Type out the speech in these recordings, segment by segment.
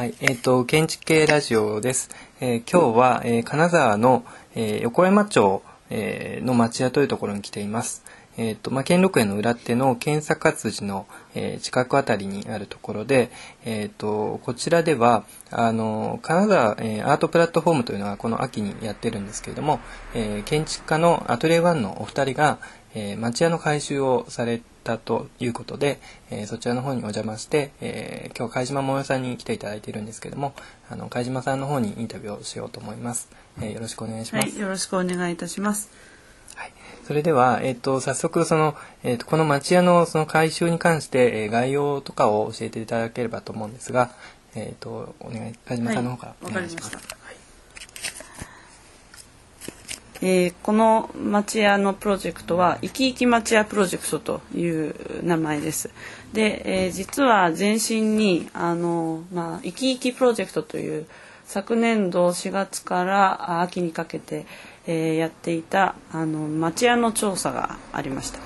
はい、えっ、と建築系ラジオです。えー今日は、えー金沢の、えー横山町、えーの町屋というところに来ています。えっ、とまあ兼六園の裏手の県坂辻の、えー近くあたりにあるところで、えっ、とこちらではあの金沢、えーアートプラットフォームというのがこの秋にやってるんですけれども、えー建築家のアトリエワンのお二人が、えー町屋の改修をされたということで、えーそちらの方にお邪魔して、えー今日貝島桃代さんに来ていただいているんですけどもあの貝島さんの方にインタビューをしようと思います、えーよろしくお願いします、はい、よろしくお願いいたします。はい、それでは、えっと早速その、えっとこの町屋のその改修に関して、えー概要とかを教えていただければと思うんですが、えっとお願い貝島さんの方からおはい願いします、りまえーこの町屋のプロジェクトは「いきいき町屋プロジェクト」という名前です。で、えー実は前身にあの、まあ、いきいきプロジェクトという昨年度4月から秋にかけて、えーやっていたあの町屋の調査がありました。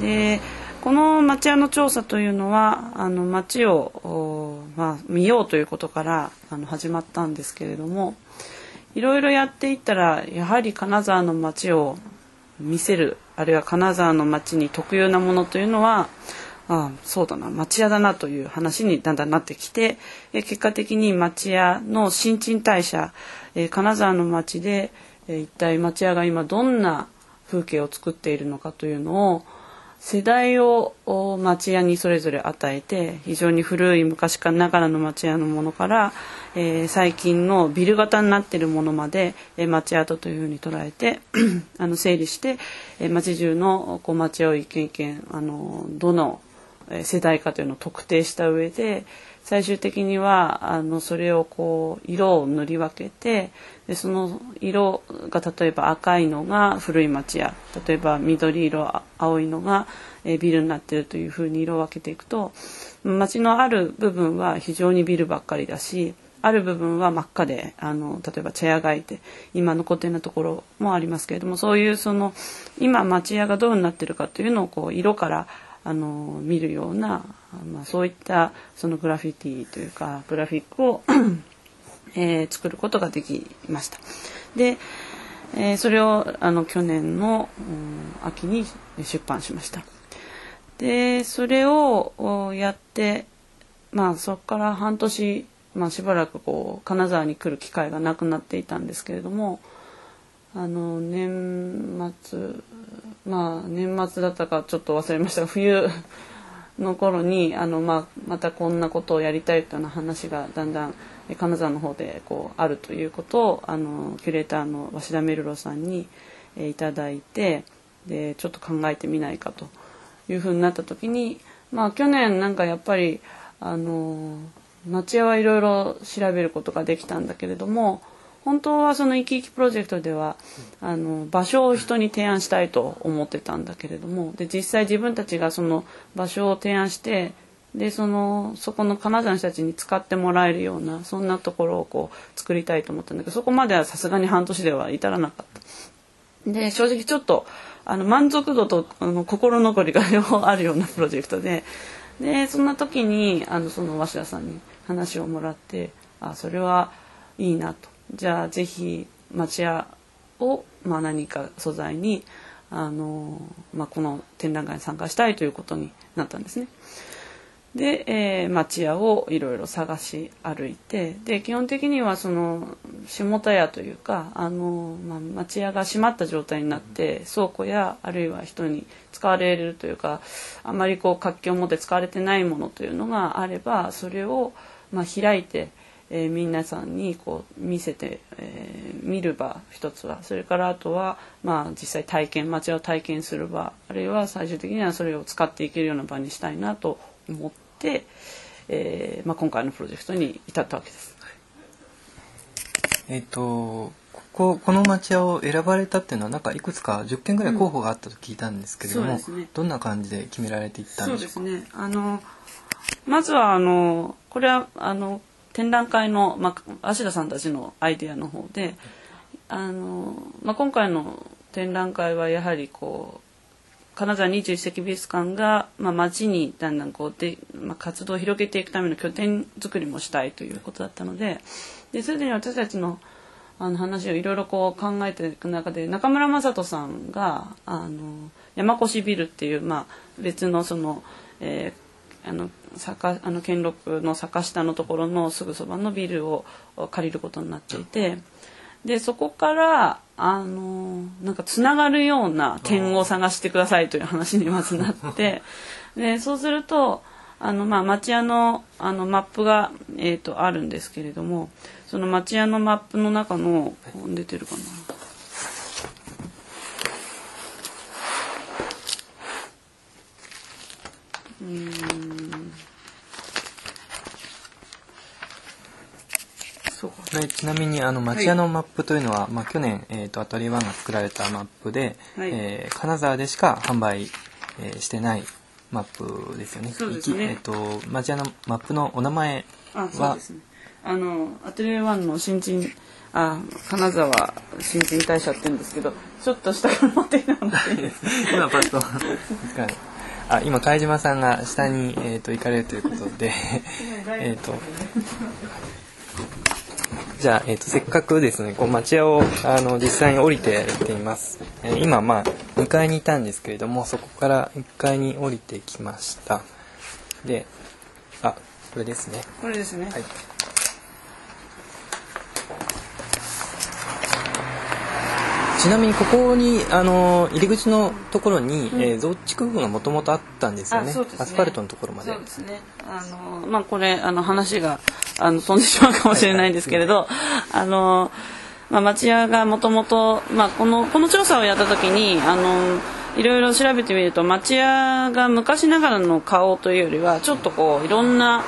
でこの町屋の調査というのはあの町を、まあ、見ようということからあの始まったんですけれどもいろいろやっていったらやはり金沢の町を見せるあるいは金沢の町に特有なものというのはああそうだな町屋だなという話にだんだんなってきてえ結果的に町屋の新陳代謝え金沢の町でえ一体町屋が今どんな風景を作っているのかというのを世代を町屋にそれぞれ与えて非常に古い昔かながらの町屋のものから、えー最近のビル型になってるものまで、えー町跡というふうに捉えて あの整理して、えー町中のこう町屋を一軒一軒あのどの世代かというのを特定した上で最終的にはあのそれをこう色を塗り分けてでその色が例えば赤いのが古い町屋例えば緑色青いのが、えービルになってるというふうに色を分けていくと町のある部分は非常にビルばっかりだしある部分は真っ赤であの例えば茶屋がいて今残っているところもありますけれどもそういうその今町屋がどうなってるかというのをこう色からあの見るような、まあ、そういったそのグラフィティというかグラフィックを、えー作ることができました。で、えーそれをあの去年の、うん秋に出版しました。でそれをやってまあそこから半年、まあ、しばらくこう金沢に来る機会がなくなっていたんですけれどもあの年末まあ年末だったかちょっと忘れましたが冬の頃にあの、まあ、またこんなことをやりたいというような話がだんだん金沢の方でこうあるということをあのキュレーターの鷲田メルロさんにえいただいてでちょっと考えてみないかというふうになった時にまあ去年なんかやっぱりあの町屋はいろいろ調べることができたんだけれども本当はその「いきいきプロジェクト」ではあの場所を人に提案したいと思ってたんだけれどもで実際自分たちがその場所を提案してでそのそこの金沢の人たちに使ってもらえるようなそんなところをこう作りたいと思ったんだけどそこまではさすがに半年では至らなかった。で正直ちょっとあの満足度とあの心残りが両方あるようなプロジェクトででそんな時にあのその鷲田さんに話をもらってあそれはいいなとじゃあぜひ町屋を、まあ、何か素材にあの、まあ、この展覧会に参加したいということになったんですね。で、えー町屋をいろいろ探し歩いてで基本的にはその下田屋というかあの、まあ、町屋が閉まった状態になって倉庫やあるいは人に使われるというかあまりこう活気を持って使われてないものというのがあればそれを、まあ、開いて、えー皆さんにこう見せて、えー見る場一つは。それからあとは、まあ、実際体験町屋を体験する場あるいは最終的にはそれを使っていけるような場にしたいなと思って、えーまあ、今回のプロジェクトに至ったわけです。えっ、とこここの町屋を選ばれたっていうのはなんかいくつか10件ぐらい候補があったと聞いたんですけれども、そうですね。どんな感じで決められていったんでしょそうですね。あのまずはあのこれはあの展覧会の、まあ、芦田さんたちのアイデアの方であの、まあ、今回の展覧会はやはりこう金沢21世紀美術館が、まあ、町にだんだんこうで、まあ、活動を広げていくための拠点作りもしたいということだったのでですでに私たちのあの話をいろいろこう考えていく中で中村雅人さんがあの山越ビルっていう、まあ、別のその、えー、あの坂あの兼六の坂下のところのすぐそばのビルを借りることになっていてでそこからあのなんかつながるような点を探してくださいという話にまずなってでそうするとあの、まあ、町屋のあのマップが、えーと、あるんですけれどもその町屋のマップの中の出てるかな。うんはい、ちなみにあの町屋のマップというのは、はい、まあ、去年、えーと、アトリエ1が作られたマップで、はい、えー、金沢でしか販売、えー、してないマップですよね。そうですね。えっ、ー、と町屋のマップのお名前は、あね、あのアトリエ1の新人あ金沢新人大社って言うんですけど、ちょっと下から持ってきてもらっていいですか。今パッとあ今貝島さんが下にえっ、ー、と行かれるということで えっと。じゃあ、えーと、せっかくですねこう町屋をあの実際に降りていっています、えー、今まあ2階にいたんですけれどもそこから1階に降りてきました。であこれですね。これですね。はいちなみにここにあの入り口のところに、うん、えー、増築部分がもともとあったんですよね、ね、アスファルトのところまで。そうですね。あのまあこれあの話があの飛んでしまうかもしれないんですけれど、あのまあ町屋がもともとまあこのこの調査をやった時にあのいろいろ調べてみると町屋が昔ながらの顔というよりはちょっとこういろんな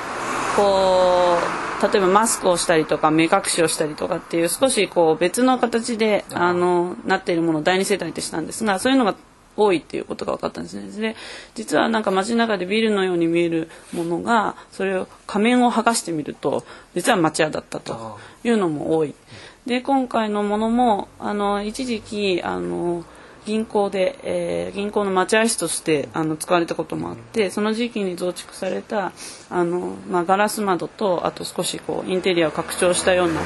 こう例えばマスクをしたりとか目隠しをしたりとかっていう少しこう別の形であのなっているものを第二世代ってしたんですがそういうのが多いっていうことが分かったんですね。で実はなんか街中でビルのように見えるものがそれを仮面を剥がしてみると実は町屋だったというのも多い。で今回のものもあの一時期あの銀行で、えー、銀行の待合室としてあの使われたこともあってその時期に増築されたあの、まあ、ガラス窓とあと少しこうインテリアを拡張したような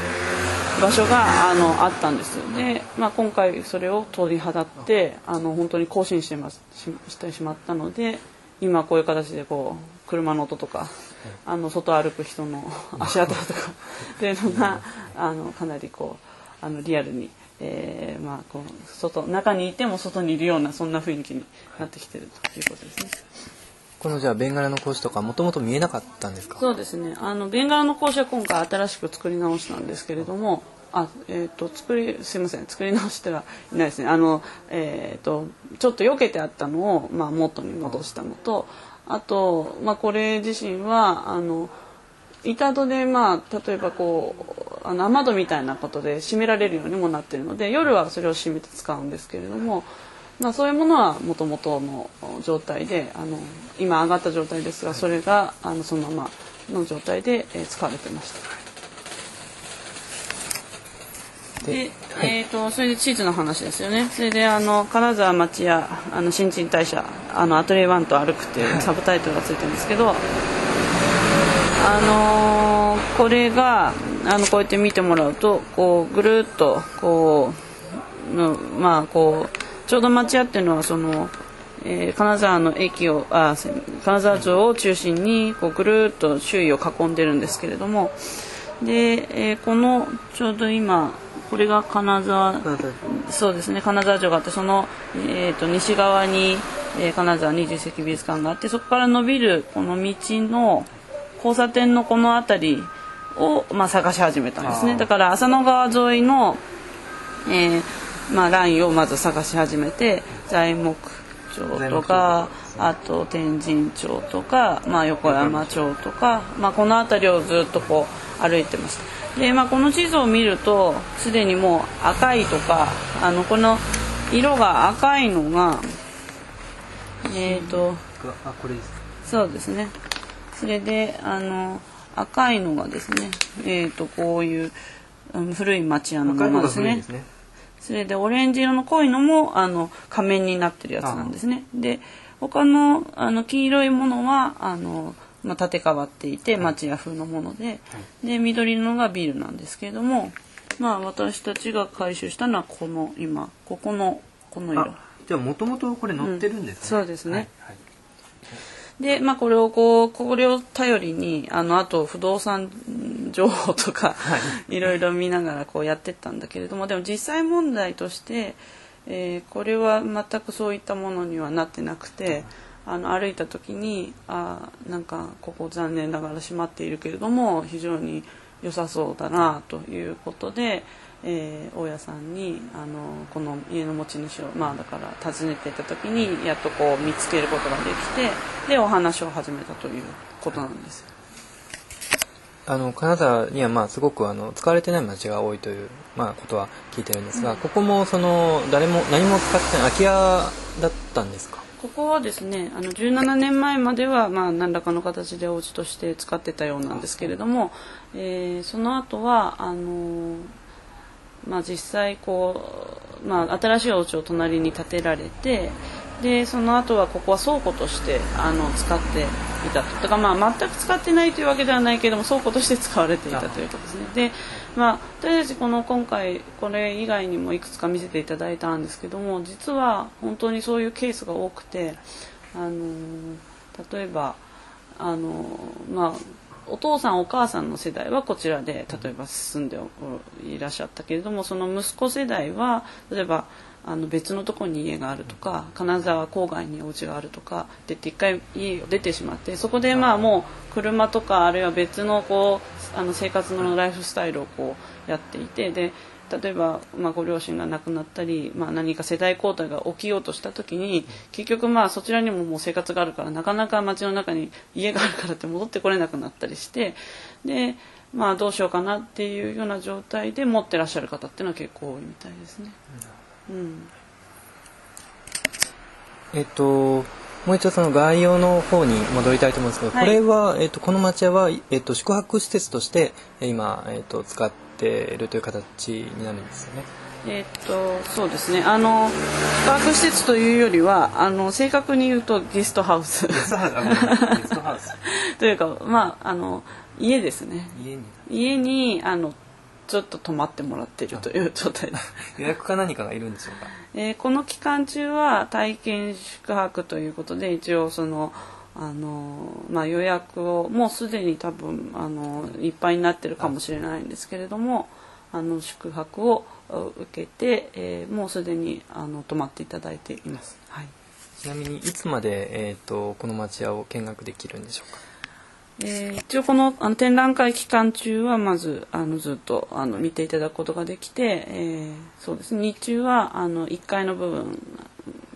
場所があのあったんですで、まあ、今回それを取り払ってあの本当に更新してますししてしまったので今こういう形でこう車の音とかあの外歩く人の足跡とか っていうのがあのかなりこうあのリアルに。えー、まあこう外中にいても外にいるようなそんな雰囲気になってきてるということですね。このじゃあベンガラの格子とかもともと見えなかったんですか？そうですねあのベンガラの格子は今回新しく作り直したんですけれどもあえっ、ー、と作りすいません作り直してはいないですねあのえっ、ー、とちょっと避けてあったのを、まあ、元に戻したのとあと、まあ、これ自身はあの板戸でまあ例えばこうあの雨戸みたいなことで閉められるようにもなってるので夜はそれを閉めて使うんですけれども、まあ、そういうものはもともとの状態であの今上がった状態ですがそれがあのそのままの状態で、え使われてました。で、えーと、それで地図の話ですよねそれであの金沢町やあの新陳代謝あのアトリエ1と歩くっていうサブタイトルがついてるんですけどあのー、これがあのこうやって見てもらうとこうぐるっとこうのまあこうちょうど町屋っていうのはその、えー、金沢の駅をあ金沢城を中心にこうぐるっと周囲を囲んでるんですけれどもで、えー、このちょうど今これが金沢そうですね金沢城があってその、えーと、西側に、えー、金沢二十世紀美術館があってそこから伸びるこの道の交差点のこの辺りを、まあ、探し始めたんですね。だから浅野川沿いの、えーまあ、ラインをまず探し始めて材木町とかあと天神町とか、まあ、横山町とか、まあ、この辺りをずっとこう歩いてました。で、まあ、この地図を見るとすでにもう赤いとかあのこの色が赤いのがえっ、ー、とそうですねそれであの赤いのがですねえっ、ー、とこういう、うん、古い町屋のままですね。それでオレンジ色の濃いのもあの仮面になってるやつなんですね。で他のあの黄色いものはあの、まあ、縦変わっていて町屋風のもので,、で緑のがビールなんですけれども、まあ、私たちが回収したのはこの今ここのこの色。あじゃあもともとこれ載ってるんですね、そうですね。はいはいで、まあ、これをこうこれを頼りにあのあと不動産情報とか、い、ろいろ見ながらこうやってったんだけれどもでも実際問題として、えーこれは全くそういったものにはなってなくて。あの歩いた時にあーなんかここ残念ながら閉まっているけれども非常に良さそうだなということで、えー大家さんにあのこの家の持ち主をまあだから訪ねていった時にやっとこう見つけることができてでお話を始めたということなんですよ。あの金沢にはまあすごくあの使われてない町が多いという、まあ、ことは聞いてるんですが、ここもその誰も何も使ってない空き家だったんですか？ここはですねあの17年前まではまあ何らかの形でお家として使ってたようなんですけれども、えーその後はあのまあ実際こう、まあ、新しいお家を隣に建てられてでその後はここは倉庫としてあの使っていたと。だからまあ全く使ってないというわけではないけども倉庫として使われていたということですね。でまあ私たちこの今回これ以外にもいくつか見せていただいたんですけども実は本当にそういうケースが多くてあの例えばあのまあお父さんお母さんの世代はこちらで例えば住んでいらっしゃったけれどもその息子世代は例えばあの別のところに家があるとか金沢郊外にお家があるとかで一回家を出てしまってそこでまあもう車とかあるいは別のこうあの生活のライフスタイルをこうやっていてで例えば、まあ、ご両親が亡くなったり、まあ、何か世代交代が起きようとした時に結局まあそちらにももう生活があるからなかなか街の中に家があるからって戻ってこれなくなったりしてで、まあ、どうしようかなっていうような状態で持ってらっしゃる方っていうのは結構多いみたいですね。うん。えっともう一度その概要の方に戻りたいと思うんですけど、はい。これは、えっと、この町屋は、えっと、宿泊施設としてえ今、えっと、使っているという形になるんですよね。えーっとそうですね。あの宿泊施設というよりはあの正確に言うとゲストハウス。というかまああの家ですね。家に。家にあのちょっと泊まってもらってるという状態です、予約か何かがいるんでしょうか。えーこの期間中は体験宿泊ということで一応そのあの、まあ、予約をもうすでに多分あのいっぱいになってるかもしれないんですけれどもあの宿泊を受けて、えーもうすでにあの泊まっていただいています。はい。ちなみにいつまで、えっとこの町屋を見学できるんでしょうか？えー一応このあの展覧会期間中はまずあのずっとあの見ていただくことができて、えーそうですね。日中はあの1階の部分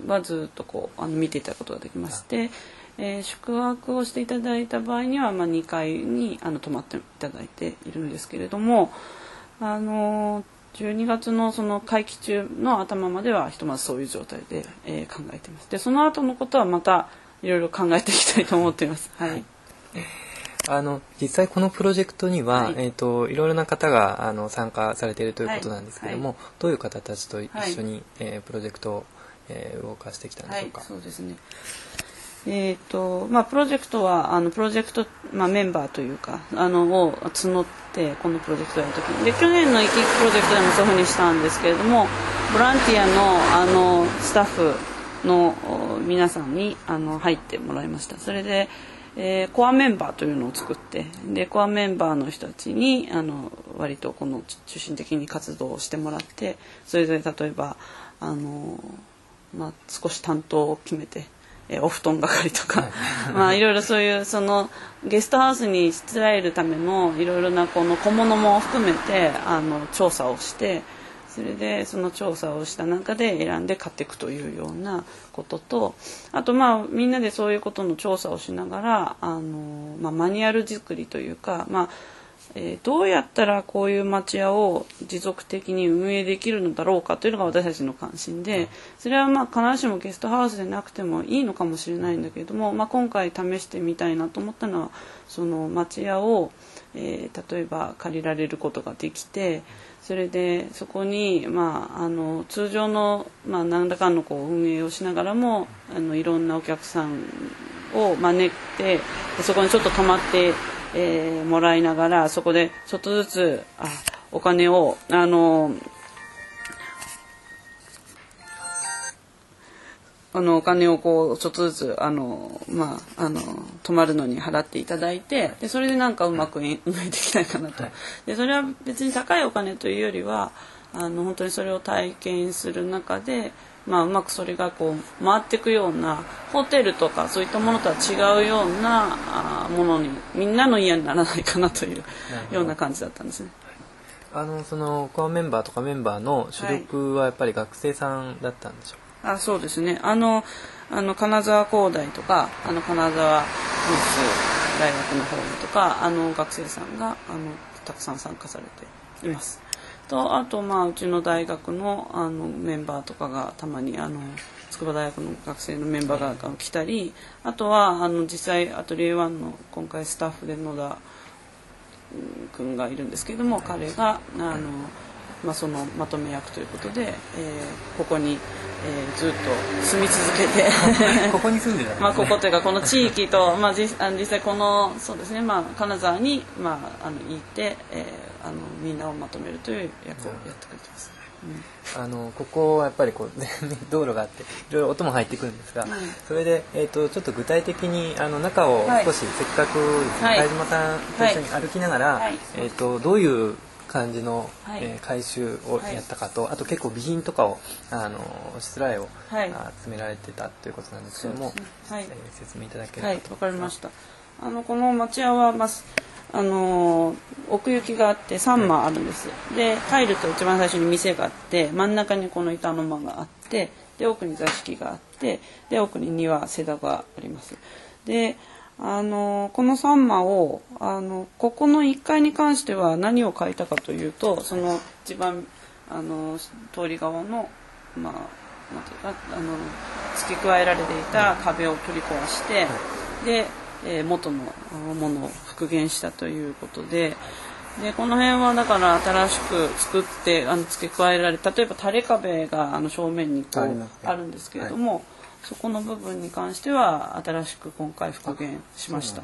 はずっとこうあの見ていただくことができまして、えー宿泊をしていただいた場合には、まあ、2階にあの泊まっていただいているんですけれどもあの12月のその会期中の頭まではひとまずそういう状態で、えー考えています。でその後のことはまたいろいろ考えていきたいと思っています。はい。あの実際このプロジェクトには、はい。えっといろいろな方があの参加されているということなんですけども、はい。どういう方たちと一緒に、えープロジェクトを、えー動かしてきたんでしょうか、そうですね。えーとまあ、プロジェクトはあのプロジェクト、まあ、メンバーというかあのを募ってこのプロジェクトやるときにで去年の「生き生きプロジェクト」でもそういうふうにしたんですけれどもボランティアのあのスタッフの皆さんにあの入ってもらいましたそれで、えーコアメンバーというのを作ってでコアメンバーの人たちにあの割とこの中心的に活動をしてもらってそれで例えばあの、まあ、少し担当を決めて。えーお布団係とか、まあいろいろそういうそのゲストハウスにしつらえるためのいろいろなこの小物も含めてあの調査をしてそれでその調査をした中で選んで買っていくというようなこととあとまあみんなでそういうことの調査をしながらあの、まあ、マニュアル作りというか、まあえー、どうやったらこういう町屋を持続的に運営できるのだろうかというのが私たちの関心でそれはまあ必ずしもゲストハウスでなくてもいいのかもしれないんだけれども、まあ、今回試してみたいなと思ったのはその町屋を、えー、例えば借りられることができてそれでそこに、まあ、あの通常の、まあ、何らかのこう運営をしながらもあのいろんなお客さんを招いてそこにちょっと泊まってえー、もらいながらそこでちょっとずつあお金をあのあのお金をこうちょっとずつあのまああの泊まるのに払っていただいてでそれでなんかうまく運営できないかなと。でそれは別に高いお金というよりはあの本当にそれを体験する中でまあ、うまくそれがこう回っていくようなホテルとかそういったものとは違うようなあものにみんなの家にならないかなというような感じだったんですね。あのそのコアメンバーとかメンバーの主力はやっぱり学生さんだったんでしょう？か、はい、あそうですねあのあの金沢工大とかあの金沢大学の方とかあの学生さんがあのたくさん参加されています。とあとまあうちの大学のあのメンバーとかがたまにあの筑波大学の学生のメンバーが来たりあとはあの実際アトリエ1の今回スタッフで野田君がいるんですけれども彼があの、まあ、そのまとめ役ということで、えー、ここに、えー、ずっと住み続けて ここに住んでた、ね、まあここというかこの地域と、まあ、実あの実際このそうですね、まあ、金沢に、まあ、あのいて、えーあのみんなをまとめるという役をやってくれてます。うん、あのここはやっぱりこう 道路があっていろいろ音も入ってくるんですが、うん、それで、えーと、ちょっと具体的にあの中を少し、せっかくですね、はい、島さんと一緒に歩きながら、はい、えーと、どういう感じの、はい、えー、回収をやったかと、あと結構備品とかをあのしつらいを、はい、集められてたということなんですけども、ね。はい、えー、説明いただければとわ、かりましたあのこの町屋は、まああの奥行きがあって3間あるんです、で入ると一番最初に店があって真ん中にこの板の間があってで奥に座敷があってで奥に庭セダがあります。であのこの3間をあのここの1階に関しては何を書いたかというとその一番あの通り側のまあなんていうかあの付け加えられていた壁を取り壊してでえー、元のものを復元したということででこの辺はだから新しく作ってあの付け加えられ例えば垂れ壁があの正面にこうあるんですけれども、はい、そこの部分に関しては新しく今回復元しました。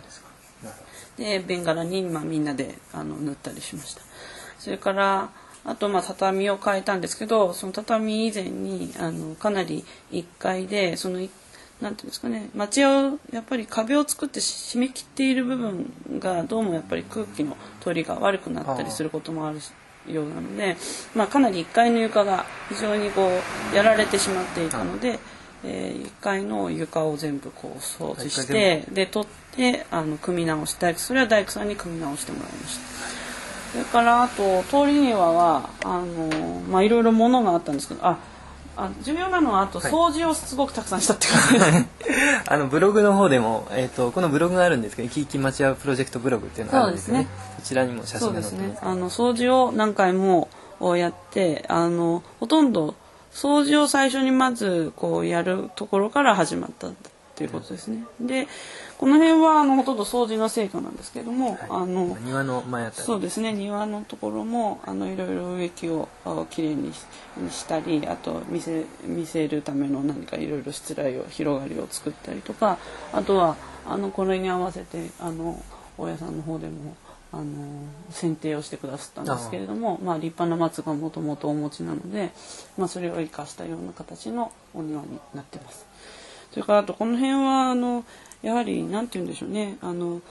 でベンガラに、まあ、みんなであの塗ったりしました。それからあとまあ畳を変えたんですけどその畳以前にあのかなり1階でその1なんていうんですかね。町屋をやっぱり壁を作って締め切っている部分がどうもやっぱり空気の通りが悪くなったりすることもあるようなので、まあ、かなり1階の床が非常にこうやられてしまっていたので、えー、1階の床を全部こう掃除してで取ってあの組み直してそれは大工さんに組み直してもらいました。それからあと通り庭はあのまあいろいろ物があったんですけどああ重要なのはあと掃除をすごくたくさんしたって感じはい、あのブログの方でも、えーと、このブログがあるんですけど「生き生き町屋プロジェクトブログ」っていうのがあるんですね。そちらにも写真が載ってます、ね、あの掃除を何回もやってあのほとんど掃除を最初にまずこうやるところから始まったっていうことですね。でこの辺はあのほとんど掃除の成果なんですけども、はい、あの庭の前あたりそうですね庭のところもあのいろいろ植木をきれいにしたりあと見せ見せるための何かいろいろしつらいを広がりを作ったりとかあとはあのこれに合わせてあの大家さんの方でもあの剪定をしてくださったんですけれどもまあ、立派な松がもともとお持ちなので、まあ、それを生かしたような形のお庭になってます。それからあとこの辺はあのやはり何て言うんでしょうね。あの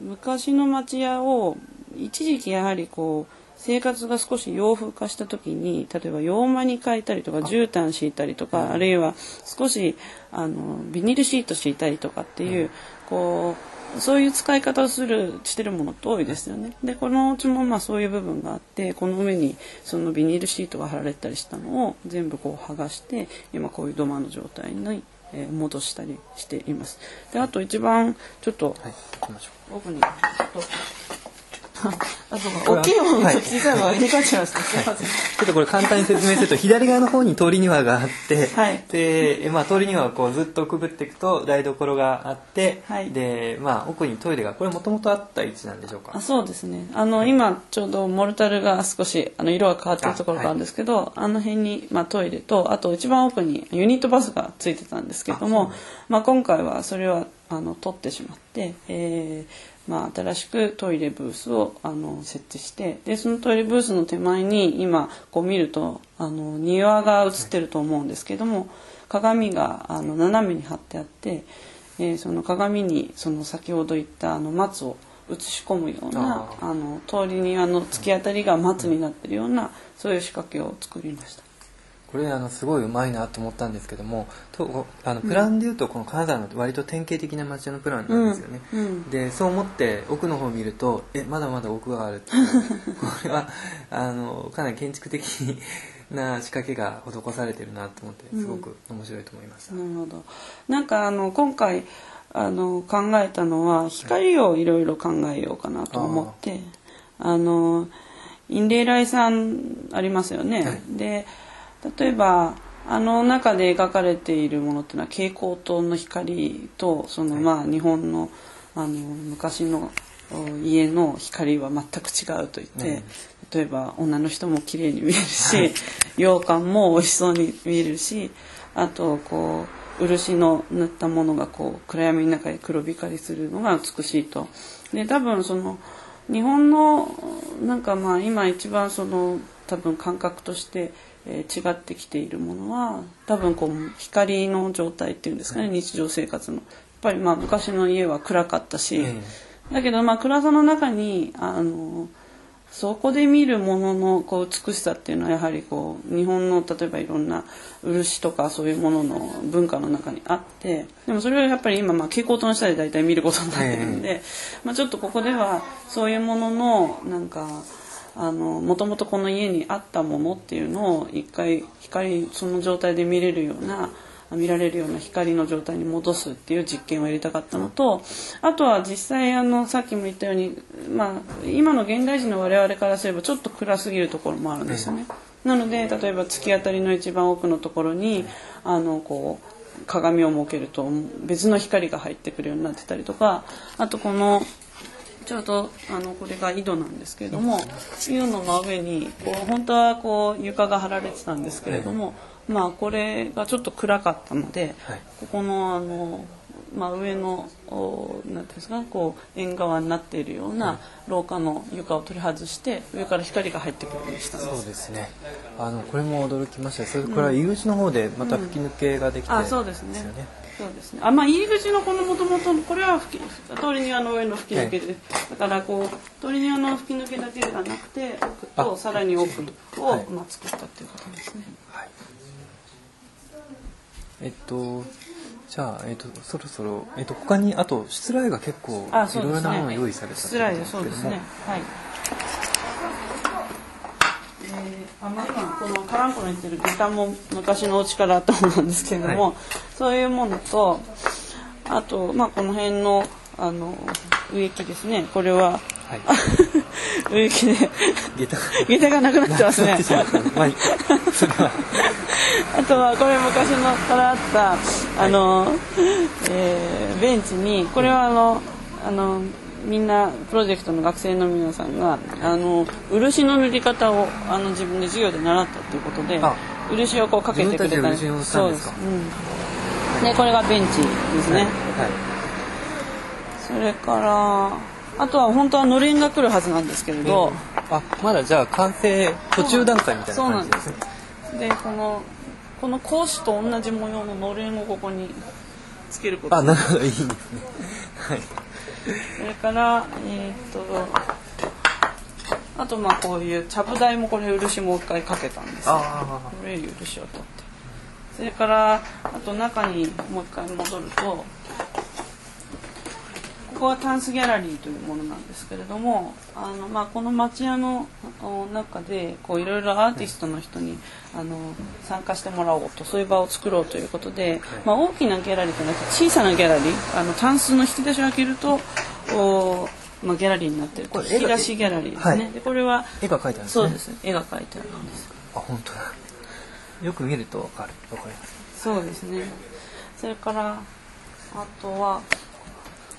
昔の町屋を一時期やはりこう生活が少し洋風化した時に例えば洋間に変えたりとか絨毯敷いたりとかあるいは少しあのビニールシート敷いたりとかっていう、こうそういう使い方をするしてるものって多いですよね。でこのうちもまあそういう部分があってこの上にそのビニールシートが貼られたりしたのを全部こう剥がして今こういう土間の状態にえー、戻したりしています。であと一番ちょっと、はい、奥にちょっとあそうか。大きいものと小さいものが入れ替ちゃいました、すい。ませんちょっとこれ簡単に説明すると左側の方に通り庭があって、はい。で、まあ、通り庭をこうずっとくぐっていくと台所があって、はい。で、まあ、奥にトイレがこれもともとあった位置なんでしょうか？あそうですね。あの今ちょうどモルタルが少しあの色が変わってるところがあるんですけどあ,、の辺に、まあ、トイレとあと一番奥にユニットバスがついてたんですけどもまあ、今回はそれはあの取ってしまって、えーまあ、新しくトイレブースをあの設置してでそのトイレブースの手前に今こう見るとあの庭が映ってると思うんですけども鏡があの斜めに貼ってあって、えーその鏡にその先ほど言ったあの松を映し込むようなああの通り庭の突き当たりが松になってるようなそういう仕掛けを作りました。これあのすごいうまいなと思ったんですけどもとあのプランでいうとこの金沢の割と典型的な町屋のプランなんですよね、うん。うん。でそう思って奥の方を見るとえまだまだ奥がある これはあのかなり建築的な仕掛けが施されてるなと思ってすごく面白いと思いました、なるほど。なんかあの今回あの考えたのは光をいろいろ考えようかなと思って、あのインレイライさんありますよね。はい。で例えばあの中で描かれているものっていうのは蛍光灯の光とその、はい。まあ日本のあの昔のお家の光は全く違うと言って、うん。例えば女の人も綺麗に見えるし、はい。羊羹も美味しそうに見えるしあとこう漆の塗ったものがこう暗闇の中で黒光りするのが美しいと。で多分その日本のなんかまあ今一番その多分感覚として、えー違ってきているものは多分こう光の状態っていうんですかね、日常生活の。やっぱりまあ昔の家は暗かったし、えだけどまあ暗さの中にあのそこで見るもののこう美しさっていうのはやはりこう日本の例えばいろんな漆とかそういうものの文化の中にあってでもそれはやっぱり今まあ蛍光灯の下で大体見ることになってるんで、まあ、ちょっとここではそういうもののなんかあのもともとこの家にあったものっていうのを一回光その状態で見れるような見られるような光の状態に戻すっていう実験をやりたかったのとあとは実際あのさっきも言ったように、まあ、今の現代人の我々からすればちょっと暗すぎるところもあるんですよね。なので例えば突き当たりの一番奥のところにあのこう鏡を設けると別の光が入ってくるようになってたりとかあとこのちょうどあのこれが井戸なんですけれども井戸の上にこう本当はこう床が張られてたんですけれども、まあこれがちょっと暗かったので、はい。ここのあの、まあ、上のおなんていうんですかこう縁側になっているような廊下の床を取り外して上から光が入ってくるようにしたんです。そうですね。あのこれも驚きました。それこれは入り口の方でまた吹き抜けができて、あそうですねそうですね。あまあ入り口のこの元々これは吹き通り庭の上の吹き抜けで、だからこう通り庭の吹き抜けだけではなくて奥とあさらに奥を、はいまあ作ったっていうことですね。はいえっとじゃあ、えっと、そろそろ、えっと、他にあと出題が結構あ、い。ろいろなものが用意された失礼でそうですね。けどもあまあ今このカランコの言ってるギターも昔のお家からあったものなんですけれども、はい。そういうものとあとまあこの辺のあの植木ですね。これは、はい。植木で下駄下駄がなくなってますね。あとはこれ昔のからあったあの、えーベンチにこれはあのあのみんなプロジェクトの学生の皆さんがあの漆の塗り方をあの自分で授業で習ったということであ漆をこうかけてくれた自分たちで漆を塗ったんですか？そうです、うん、でこれがベンチですね、はい。それからあとは本当はのれんが来るはずなんですけれど、あまだじゃあ完成途中段階みたいなそうなんで感じです。でこのこの格子と同じ模様ののれんをここにつけることあなるほど。いいですね。はいそれからえーっとあとまあこういうちゃぶ台もこれ漆もう一回かけたんですこれ漆を取って。それからあと中にもう一回戻るとここはタンスギャラリーというものなんですけれどもあの、まあ、この町屋のお中でこういろいろアーティストの人にあの参加してもらおうとそういう場を作ろうということで、まあ、大きなギャラリーじゃなくて小さなギャラリーあのタンスの引き出しを開けるとおまあ、ギャラリーになってる。これ引き出しギャラリーですね、はい。でこれは絵が描いてあるんですね。そうです。絵が描いてあるんです。あ本当だ。よく見るとわかる。わかります。そうですね。それからあとは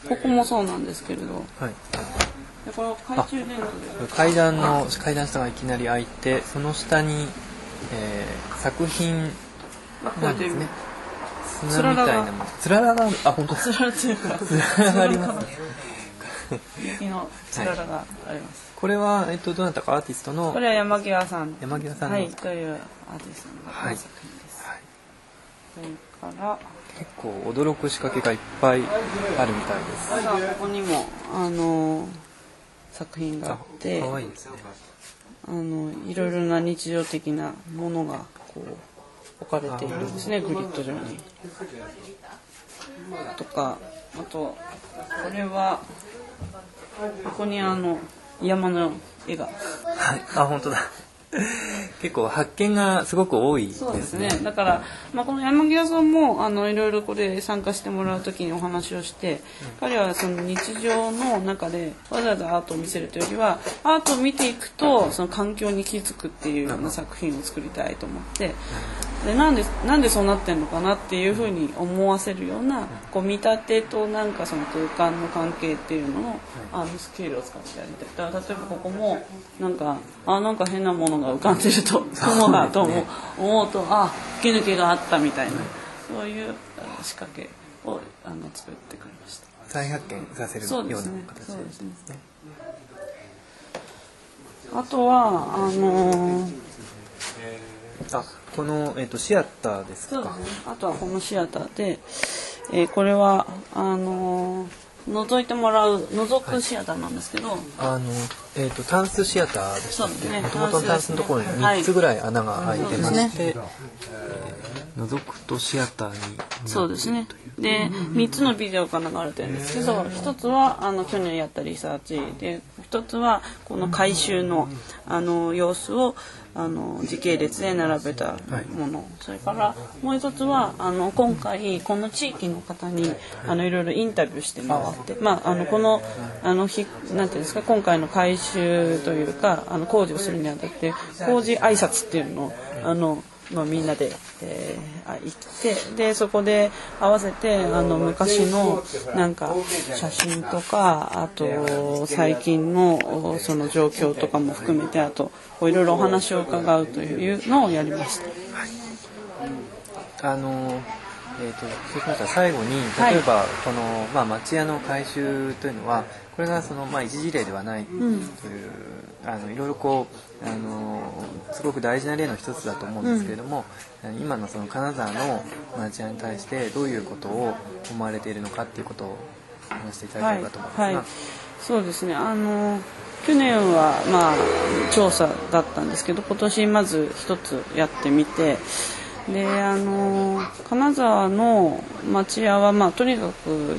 ここもそうなんですけれど。はい。でこれは懐中電灯階段の階段下がいきなり開いてその下に、えー作品がこうんですね。砂みたいなもの。つららが。あ本当？だつららというか。つららがありますね。雪のつららがあります、これは、えっと、どなたか？アーティストの？これは山際さん。山際さんの、はいというアーティストのはい作品です、はい。それから結構驚く仕掛けがいっぱいあるみたいです。ここにもあの作品があっていね。あのいろいろな日常的なものがこう置かれているんですねグリッド上に。とかあとこれはここにあの山の絵が。はい。あ本当だ結構発見がすごく多いですね。そうですね。だから、まあ、この山際さんもあのいろいろこれ参加してもらう時にお話をして、彼はその日常の中でわざわざアートを見せるというよりはアートを見ていくとその環境に気づくっていうような作品を作りたいと思ってでなんでなんでそうなってんのかなっていうふうに思わせるようなこう見立てとなんかその空間の関係っていうののあのスケールを使ってやりたい。だから例えばここもなんかあなんか変なものが浮かんでると 雲だと思う,、思うとあ吹き抜けがあったみたいなそういう仕掛けをあの作ってくれました。再発見させるようなそうですね。すねね。あとはあのーあこの、えっとシアターですか？そうですね。あとはこのシアターで、えーこれはあのー覗いてもらう覗くシアターなんですけど、あの、えっとタンスシアターでしたっそうですね。けもともとのタンスのところにはい3つぐらい穴が開いてまして、えー覗くとシアターに。そうですね。で、3つのビデオが流れてるんですけど、一つはあの去年やったリサーチ。で、一つはこの回収のあの様子をあの時系列で並べたもの、それからもう一つはあの今回この地域の方にあのいろいろインタビューして回って、まああのこのあのひなんていうんですか今回の回収というかあの工事をするにあたって工事挨拶っていうのをあのまあ、みんなで、えーあ行ってでそこで合わせてあの昔のなんか写真とかあと最近のおその状況とかも含めてあといろいろお話を伺うというのをやりました。あのえー、とそうしましたら最後にはい例えばこの、まあ、町屋の改修というのはこれがその、まあ、一事例ではないという、あのいろいろこうあのすごく大事な例の一つだと思うんですけれども、今のその金沢の町屋に対してどういうことを思われているのかっていうことを話していただければと思いますが、はい。はい、そうですね。あの去年はまあ調査だったんですけど今年まず一つやってみてであの金沢の町屋はまあとにかく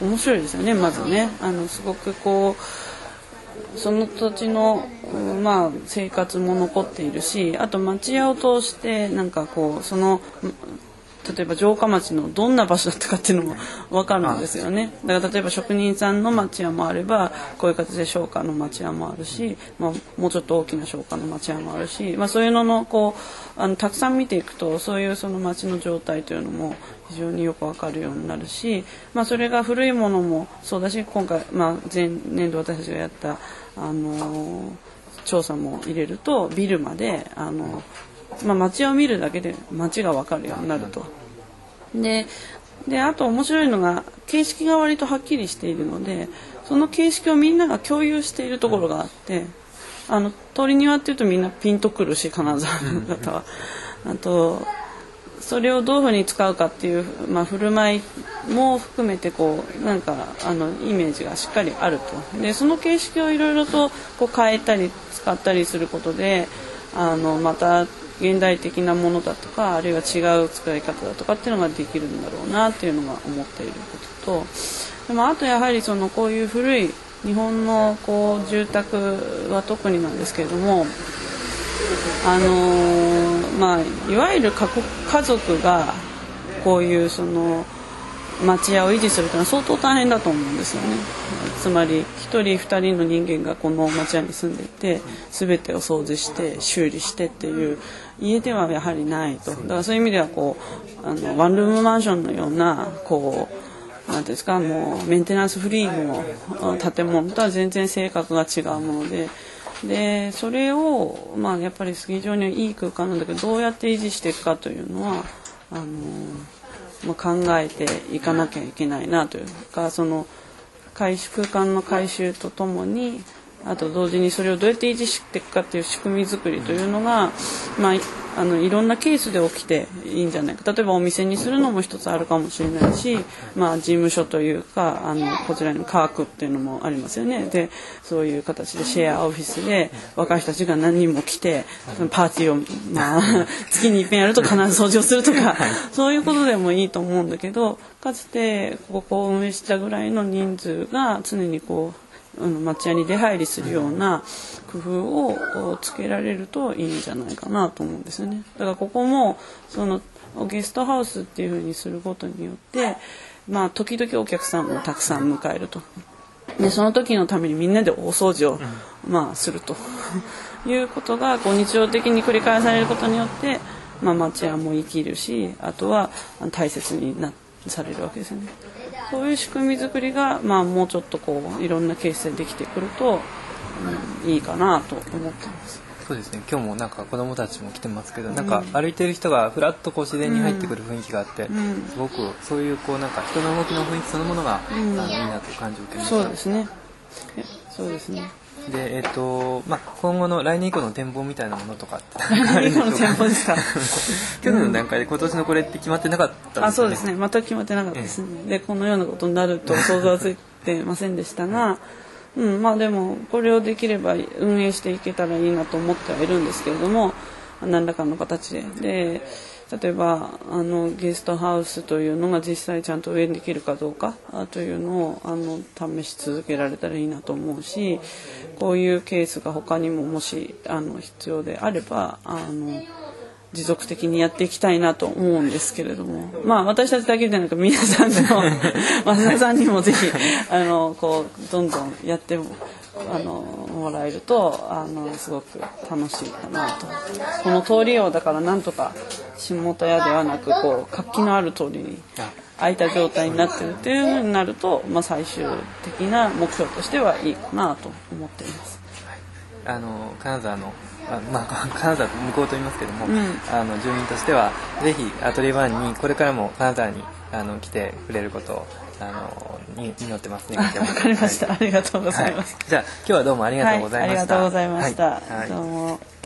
面白いですよねまずね。あのすごくこうその土地の、まあ、生活も残っているしあと町屋を通してなんかこうその例えば城下町のどんな場所だったかっていうのも分かるんですよね。だから例えば職人さんの町屋もあればこういう形で商家の町屋もあるし、まあ、もうちょっと大きな商家の町屋もあるし、まあ、そういうののこうあのたくさん見ていくとそういうその町の状態というのも非常によく分かるようになるし、まあ、それが古いものもそうだし今回、まあ、前年度私たちがやった、あのー調査も入れるとビルまで、あのまあ、街を見るだけで街が分かるようになると。でであと面白いのが形式が割とはっきりしているのでその形式をみんなが共有しているところがあってあの通り庭っていうとみんなピンとくるし金沢の方は。あとそれをどういうふうに使うかっていう、まあ、振る舞いも含めてこうなんかあのイメージがしっかりあるとでその形式をいろいろとこう変えたり使ったりすることであのまた現代的なものだとかあるいは違う使い方だとかっていうのができるんだろうなっていうのが思っていることと。でもあとやはりそのこういう古い日本のこう住宅は特になんですけれどもあのーまあいわゆる家族がこういうその町屋を維持するというのは相当大変だと思うんですよね。つまり1人2人の人間がこの町屋に住んでいて全てを掃除して修理してっていう家ではやはりないと。だからそういう意味ではこうあのワンルームマンションのようなこうなんですかもうメンテナンスフリーの建物とは全然性格が違うもので。でそれをまあやっぱりスキー場にはいい空間なんだけどどうやって維持していくかというのはあのまあ、考えていかなきゃいけないなというかその空間の改修とともにあと同時にそれをどうやって維持していくかっていう仕組み作りというのが、まあ、あのいろんなケースで起きていいんじゃないか。例えばお店にするのも一つあるかもしれないし、まあ、事務所というかあのこちらに科学っていうのもありますよね。でそういう形でシェアオフィスで若い人たちが何人も来てパーティーを、まあ、月に一遍やると必ず掃除をするとかそういうことでもいいと思うんだけどかつてここを運営したぐらいの人数が常にこう町屋に出入りするような工夫をつけられるといいんじゃないかなと思うんですよね。だからここもそのゲストハウスっていうふうにすることによってまあ時々お客さんもたくさん迎えると。でその時のためにみんなで大掃除を、まあ、すると いうことがこう日常的に繰り返されることによって、まあ、町屋も生きるしあとは大切になされるわけですよね。そういう仕組み作りが、まあ、もうちょっとこういろんなケースでできてくると、うん、いいかなと思ってます。そうですね。今日もなんか子供たちも来てますけど、うん、なんか歩いてる人がふらっとこう自然に入ってくる雰囲気があって、うん、すごくそういうこうなんか人の動きの雰囲気そのものが、うん、あのいいなという感じを受けました。そうですね。そうですねでえっ、ー、とまあ今後の来年以降の展望みたいなものとかって来年以降の展望ですか？去年の段階で今年のこれって決まってなかったんですね、あそうですね。全く決まってなかったですね、えでこのようなことになると想像はついてませんでしたが、うん、まあでもこれをできれば運営していけたらいいなと思ってはいるんですけれども何らかの形で。で例えばあのゲストハウスというのが実際ちゃんと運営できるかどうかというのをあの試し続けられたらいいなと思うしこういうケースが他にももしあの必要であればあの持続的にやっていきたいなと思うんですけれどもまあ私たちだけでなく皆さんの 増田さんにもぜひあのこうどんどんやってもあのもらえるとあのすごく楽しいかなと。この通りをだからなんとか下田屋ではなくこう活気のある通りに空いた状態になってるっていうふうになると、まあ、最終的な目標としてはいいかなと思っています。あの金沢のあまあ、金沢向こうと言いますけども、うん、あの住民としてはぜひアトリエワンにこれからも金沢にあの来てくれることをあのに祈ってますね。わかりました、はい、ありがとうございます、はい、じゃあ今日はどうもありがとうございました。はい、ありがとうございました。どうも。